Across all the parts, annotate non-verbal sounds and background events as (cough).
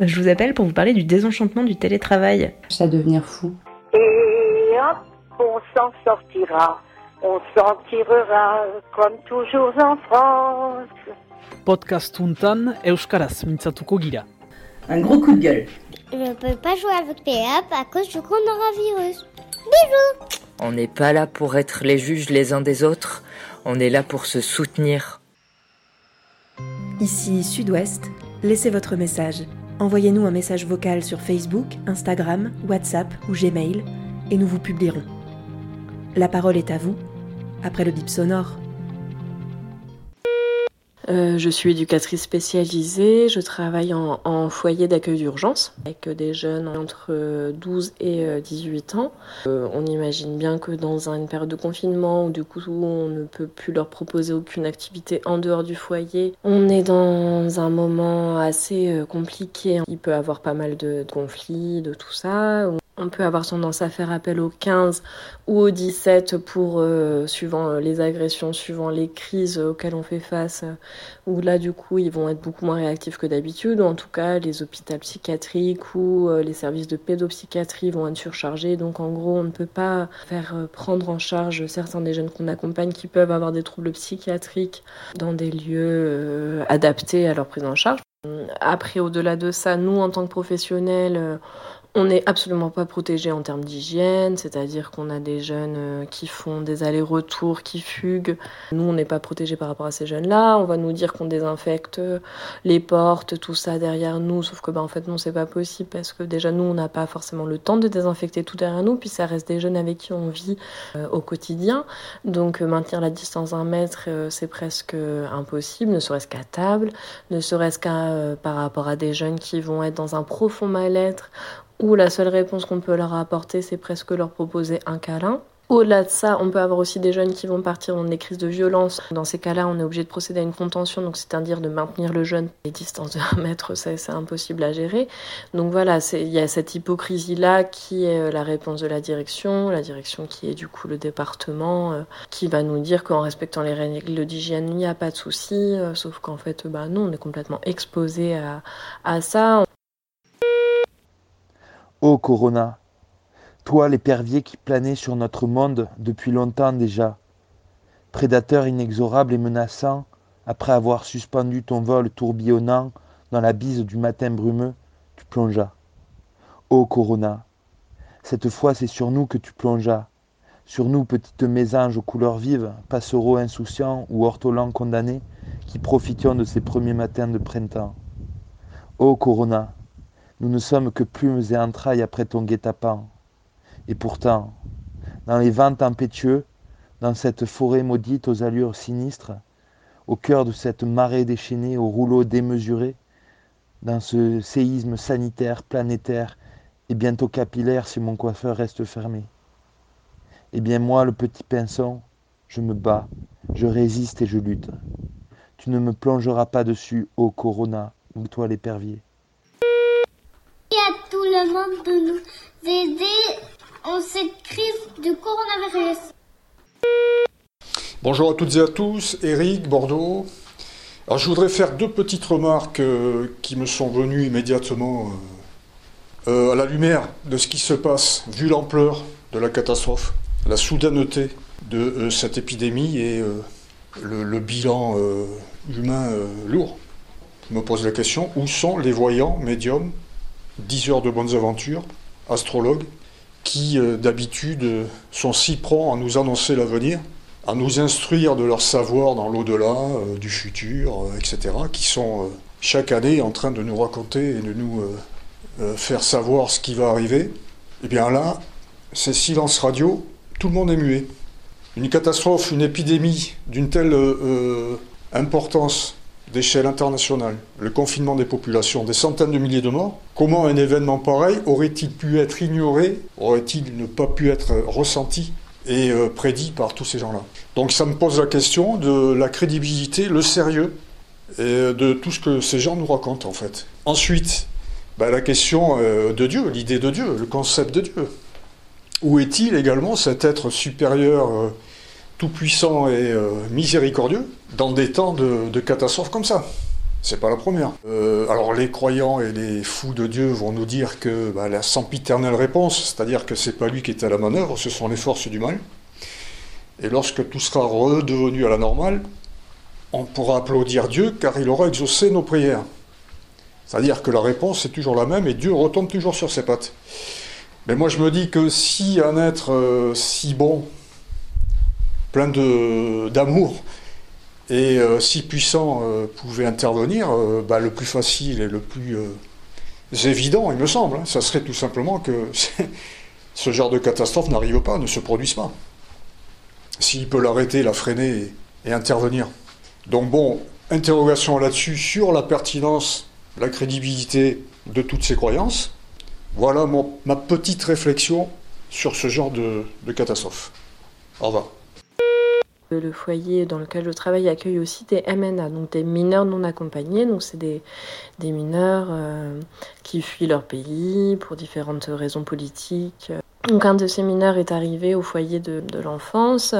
Je vous appelle pour vous parler du désenchantement du télétravail. Ça devenir fou. Et hop, on s'en sortira. On s'en tirera comme toujours en France. Podcast huntan euskaraz mintzatuko gira. Un gros coup de gueule. Je ne peux pas jouer avec Péap à cause du coronavirus. Bisous On n'est pas là pour être les juges les uns des autres, on est là pour se soutenir. Ici Sud-Ouest, laissez votre message. Envoyez-nous un message vocal sur Facebook, Instagram, WhatsApp ou Gmail et nous vous publierons. La parole est à vous, après le bip sonore. Euh, je suis éducatrice spécialisée, je travaille en, foyer d'accueil d'urgence avec des jeunes entre 12 et 18 ans. Euh, on imagine bien que dans une période de confinement où du coup on ne peut plus leur proposer aucune activité en dehors du foyer, on est dans un moment assez euh, compliqué. Il peut avoir pas mal de conflits, de tout ça. On peut avoir tendance à faire appel au 15 ou au 17 pour, euh, suivant les agressions, suivant les crises auxquelles on fait face, euh, où là, du coup, ils vont être beaucoup moins réactifs que d'habitude. En tout cas, les hôpitaux psychiatriques ou euh, les services de pédopsychiatrie vont être surchargés. Donc, en gros, on ne peut pas faire euh, prendre en charge certains des jeunes qu'on accompagne qui peuvent avoir des troubles psychiatriques dans des lieux euh, adaptés à leur prise en charge. Après, au-delà de ça, nous, en tant que professionnels, euh, on n'est absolument pas protégé en termes d'hygiène, c'est-à-dire qu'on a des jeunes euh, qui font des allers-retours, qui fuguent. Nous, on n'est pas protégé par rapport à ces jeunes-là. On va nous dire qu'on désinfecte les portes, tout ça derrière nous, sauf que bah, en fait non, c'est pas possible parce que déjà nous, on n'a pas forcément le temps de désinfecter tout derrière nous, puis ça reste des jeunes avec qui on vit euh, au quotidien. Donc euh, maintenir la distance d'un mètre, euh, c'est presque impossible, ne serait-ce qu'à table, ne serait-ce qu'à euh, par rapport à des jeunes qui vont être dans un profond mal-être où la seule réponse qu'on peut leur apporter, c'est presque leur proposer un câlin. Au-delà de ça, on peut avoir aussi des jeunes qui vont partir dans des crises de violence. Dans ces cas-là, on est obligé de procéder à une contention, donc c'est-à-dire de maintenir le jeune à des distances de 1 mètre, c'est impossible à gérer. Donc voilà, il y a cette hypocrisie-là qui est euh, la réponse de la direction, la direction qui est du coup le département, euh, qui va nous dire qu'en respectant les règles d'hygiène, il n'y a pas de souci, euh, sauf qu'en fait, bah non, on est complètement exposé à, à ça. Ô Corona, toi l'épervier qui planait sur notre monde depuis longtemps déjà, prédateur inexorable et menaçant, après avoir suspendu ton vol tourbillonnant dans la bise du matin brumeux, tu plongeas. Ô Corona, cette fois c'est sur nous que tu plongeas, sur nous petites mésanges aux couleurs vives, passereaux insouciants ou ortolans condamnés, qui profitions de ces premiers matins de printemps. Ô Corona, nous ne sommes que plumes et entrailles après ton guet-apens. Et pourtant, dans les vents tempétueux, dans cette forêt maudite aux allures sinistres, au cœur de cette marée déchaînée aux rouleaux démesurés, dans ce séisme sanitaire planétaire et bientôt capillaire si mon coiffeur reste fermé. Eh bien moi, le petit pinson, je me bats, je résiste et je lutte. Tu ne me plongeras pas dessus, ô Corona, ou toi l'épervier. De nous aider en cette crise du coronavirus. Bonjour à toutes et à tous, Eric, Bordeaux. Alors je voudrais faire deux petites remarques euh, qui me sont venues immédiatement euh, euh, à la lumière de ce qui se passe, vu l'ampleur de la catastrophe, la soudaineté de cette épidémie et le, le bilan humain lourd. Je me pose la question, où sont les voyants, médiums, 10 heures de bonnes aventures, astrologues, qui euh, d'habitude euh, sont si prompts à nous annoncer l'avenir à nous instruire de leur savoir dans l'au-delà, euh, du futur, etc., qui sont chaque année en train de nous raconter et de nous faire savoir ce qui va arriver, et bien là, c'est silence radio, tout le monde est muet. Une catastrophe, une épidémie d'une telle importance d'échelle internationale, le confinement des populations, des centaines de milliers de morts, comment un événement pareil aurait-il pu être ignoré, aurait-il ne pas pu être ressenti et euh, prédit par tous ces gens-là? Donc ça me pose la question de la crédibilité, le sérieux et euh, de tout ce que ces gens nous racontent en fait. Ensuite, bah, la question euh, de Dieu, l'idée de Dieu, le concept de Dieu. Où est-il également cet être supérieur, tout-puissant et euh, miséricordieux dans des temps de, catastrophes comme ça C'est pas la première. Euh, alors les croyants et les fous de Dieu vont nous dire que bah, la sempiternelle réponse, c'est-à-dire que c'est pas lui qui est à la manœuvre, ce sont les forces du mal. Et lorsque tout sera redevenu à la normale, on pourra applaudir Dieu car il aura exaucé nos prières. C'est-à-dire que la réponse est toujours la même et Dieu retombe toujours sur ses pattes. Mais moi je me dis que si un être euh, si bon, plein d'amour, et euh, si puissant euh, pouvait intervenir, euh, bah, le plus facile et le plus évident, il me semble, hein, ça serait tout simplement que (laughs) ce genre de catastrophe n'arrive pas, ne se produise pas. S'il peut l'arrêter, la freiner et, intervenir. Donc bon, interrogation là-dessus sur la pertinence, la crédibilité de toutes ces croyances. Voilà ma petite réflexion sur ce genre de, de catastrophe. Au revoir. Le foyer dans lequel je travaille accueille aussi des MNA, donc des mineurs non accompagnés. Donc c'est des, des, mineurs euh, qui fuient leur pays pour différentes raisons politiques. Donc un de ces mineurs est arrivé au foyer de, l'enfance,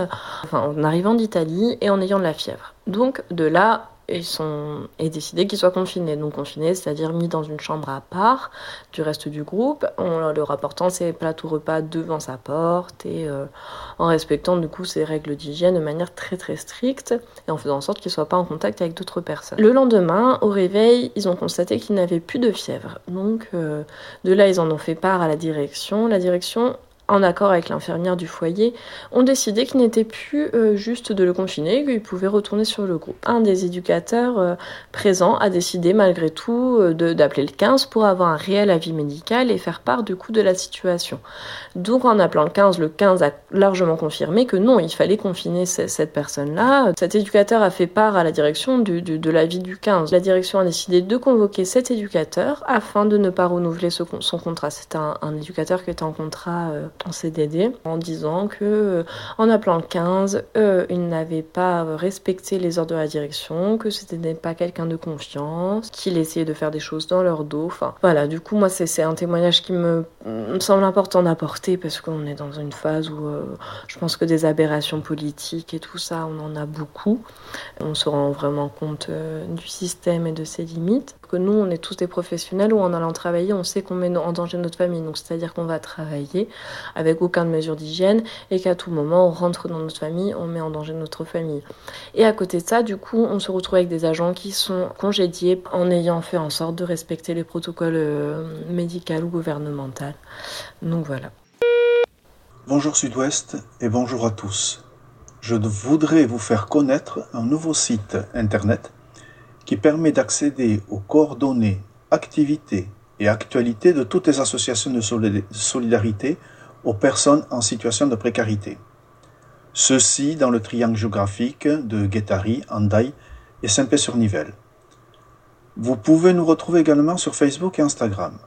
en arrivant d'Italie et en ayant de la fièvre. Donc de là, et, sont, et décidé qu'ils soient confinés. Donc confinés, c'est-à-dire mis dans une chambre à part du reste du groupe, en leur apportant ses plats ou repas devant sa porte et euh, en respectant du coup ses règles d'hygiène de manière très très stricte et en faisant en sorte qu'ils ne soient pas en contact avec d'autres personnes. Le lendemain, au réveil, ils ont constaté qu'ils n'avaient plus de fièvre. Donc euh, de là, ils en ont fait part à la direction. La direction en accord avec l'infirmière du foyer, ont décidé qu'il n'était plus euh, juste de le confiner, qu'il pouvait retourner sur le groupe. Un des éducateurs euh, présents a décidé malgré tout euh, d'appeler le 15 pour avoir un réel avis médical et faire part du coup de la situation. Donc en appelant le 15, le 15 a largement confirmé que non, il fallait confiner cette personne-là. Cet éducateur a fait part à la direction de l'avis du 15. La direction a décidé de convoquer cet éducateur afin de ne pas renouveler son contrat. C'était un, un, éducateur qui était en contrat en CDD en disant que euh, en appelant le 15, euh, il n'avait pas respecté les ordres de la direction, que c'était pas quelqu'un de confiance, qu'il essayait de faire des choses dans leur dos. Enfin voilà, du coup moi c'est un témoignage qui me, me semble important d'apporter parce qu'on est dans une phase où euh, je pense que des aberrations politiques et tout ça, on en a beaucoup. On se rend vraiment compte du système et de ses limites nous, on est tous des professionnels où en allant travailler, on sait qu'on met en danger notre famille. Donc, c'est-à-dire qu'on va travailler avec aucune mesure d'hygiène et qu'à tout moment, on rentre dans notre famille, on met en danger notre famille. Et à côté de ça, du coup, on se retrouve avec des agents qui sont congédiés en ayant fait en sorte de respecter les protocoles euh, médicaux ou gouvernementaux. Donc voilà. Bonjour Sud-Ouest et bonjour à tous. Je voudrais vous faire connaître un nouveau site internet qui permet d'accéder aux coordonnées, activités et actualités de toutes les associations de solidarité aux personnes en situation de précarité. Ceci dans le triangle géographique de Guétari, Andaï et Saint-Pé-sur-Nivelle. Vous pouvez nous retrouver également sur Facebook et Instagram.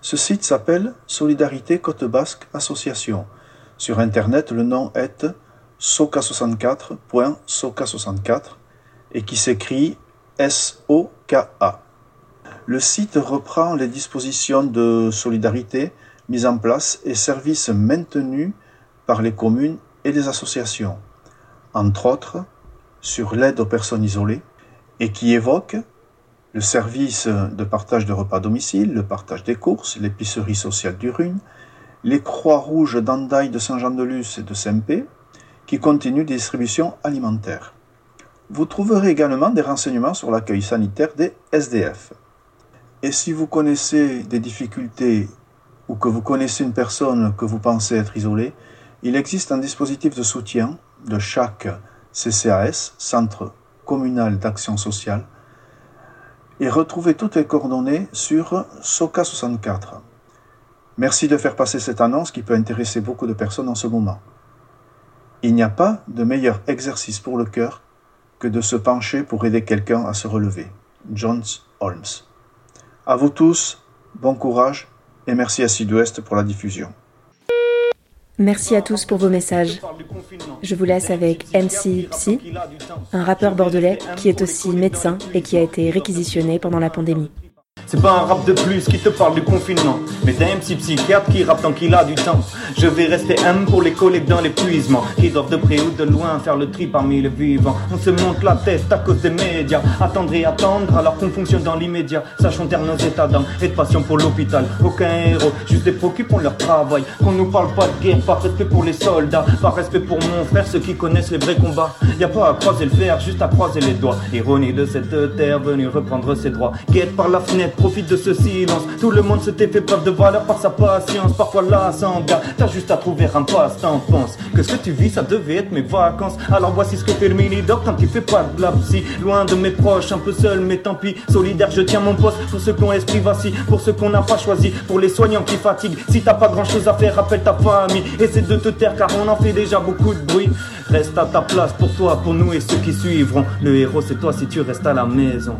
Ce site s'appelle Solidarité Côte Basque Association. Sur Internet, le nom est soca64.soca64 et qui s'écrit SOKA. Le site reprend les dispositions de solidarité mises en place et services maintenus par les communes et les associations, entre autres sur l'aide aux personnes isolées, et qui évoque le service de partage de repas à domicile, le partage des courses, l'épicerie sociale du Rune, les Croix-Rouges d'Andaille de Saint-Jean-de-Luz et de Saint-Pé, qui continuent des distributions alimentaires. Vous trouverez également des renseignements sur l'accueil sanitaire des SDF. Et si vous connaissez des difficultés ou que vous connaissez une personne que vous pensez être isolée, il existe un dispositif de soutien de chaque CCAS, Centre communal d'action sociale, et retrouvez toutes les coordonnées sur SOCA64. Merci de faire passer cette annonce qui peut intéresser beaucoup de personnes en ce moment. Il n'y a pas de meilleur exercice pour le cœur que de se pencher pour aider quelqu'un à se relever. John Holmes. À vous tous, bon courage et merci à Sud-Ouest pour la diffusion. Merci à tous pour vos messages. Je vous laisse avec MC Psy, un rappeur bordelais qui est aussi médecin et qui a été réquisitionné pendant la pandémie. C'est pas un rap de plus qui te parle du confinement, mais d'un MC psychiatre qui rappe tant qu'il a du temps. Je vais rester M pour les collègues dans l'épuisement, qui doivent de près ou de loin faire le tri parmi les vivants. On se monte la tête à cause des médias, attendre et attendre alors qu'on fonctionne dans l'immédiat. Sachons taire nos états d'âme et de passion pour l'hôpital. Aucun héros, juste des font leur travail. Qu'on nous parle pas de guerre, par respect pour les soldats, par respect pour mon frère, ceux qui connaissent les vrais combats. Y a pas à croiser le fer, juste à croiser les doigts. Ironie de cette terre venue reprendre ses droits. Guette par la fenêtre, profite de ce silence. Tout le monde se t'est fait preuve de valeur par sa patience. Parfois là, sans gars, t'as juste à trouver un passe-temps. Pense que ce que tu vis, ça devait être mes vacances. Alors voici ce que fait le mini-doc quand il fait pas de la. Loin de mes proches, un peu seul, mais tant pis. Solidaire, je tiens mon poste pour ceux qui ont esprit vacille, pour ceux qu'on n'a pas choisi, pour les soignants qui fatiguent. Si t'as pas grand chose à faire, rappelle ta famille. Essaie de te taire car on en fait déjà beaucoup de bruit. Reste à ta place pour toi, pour nous et ceux qui suivront. Le héros, c'est toi si tu restes à la maison.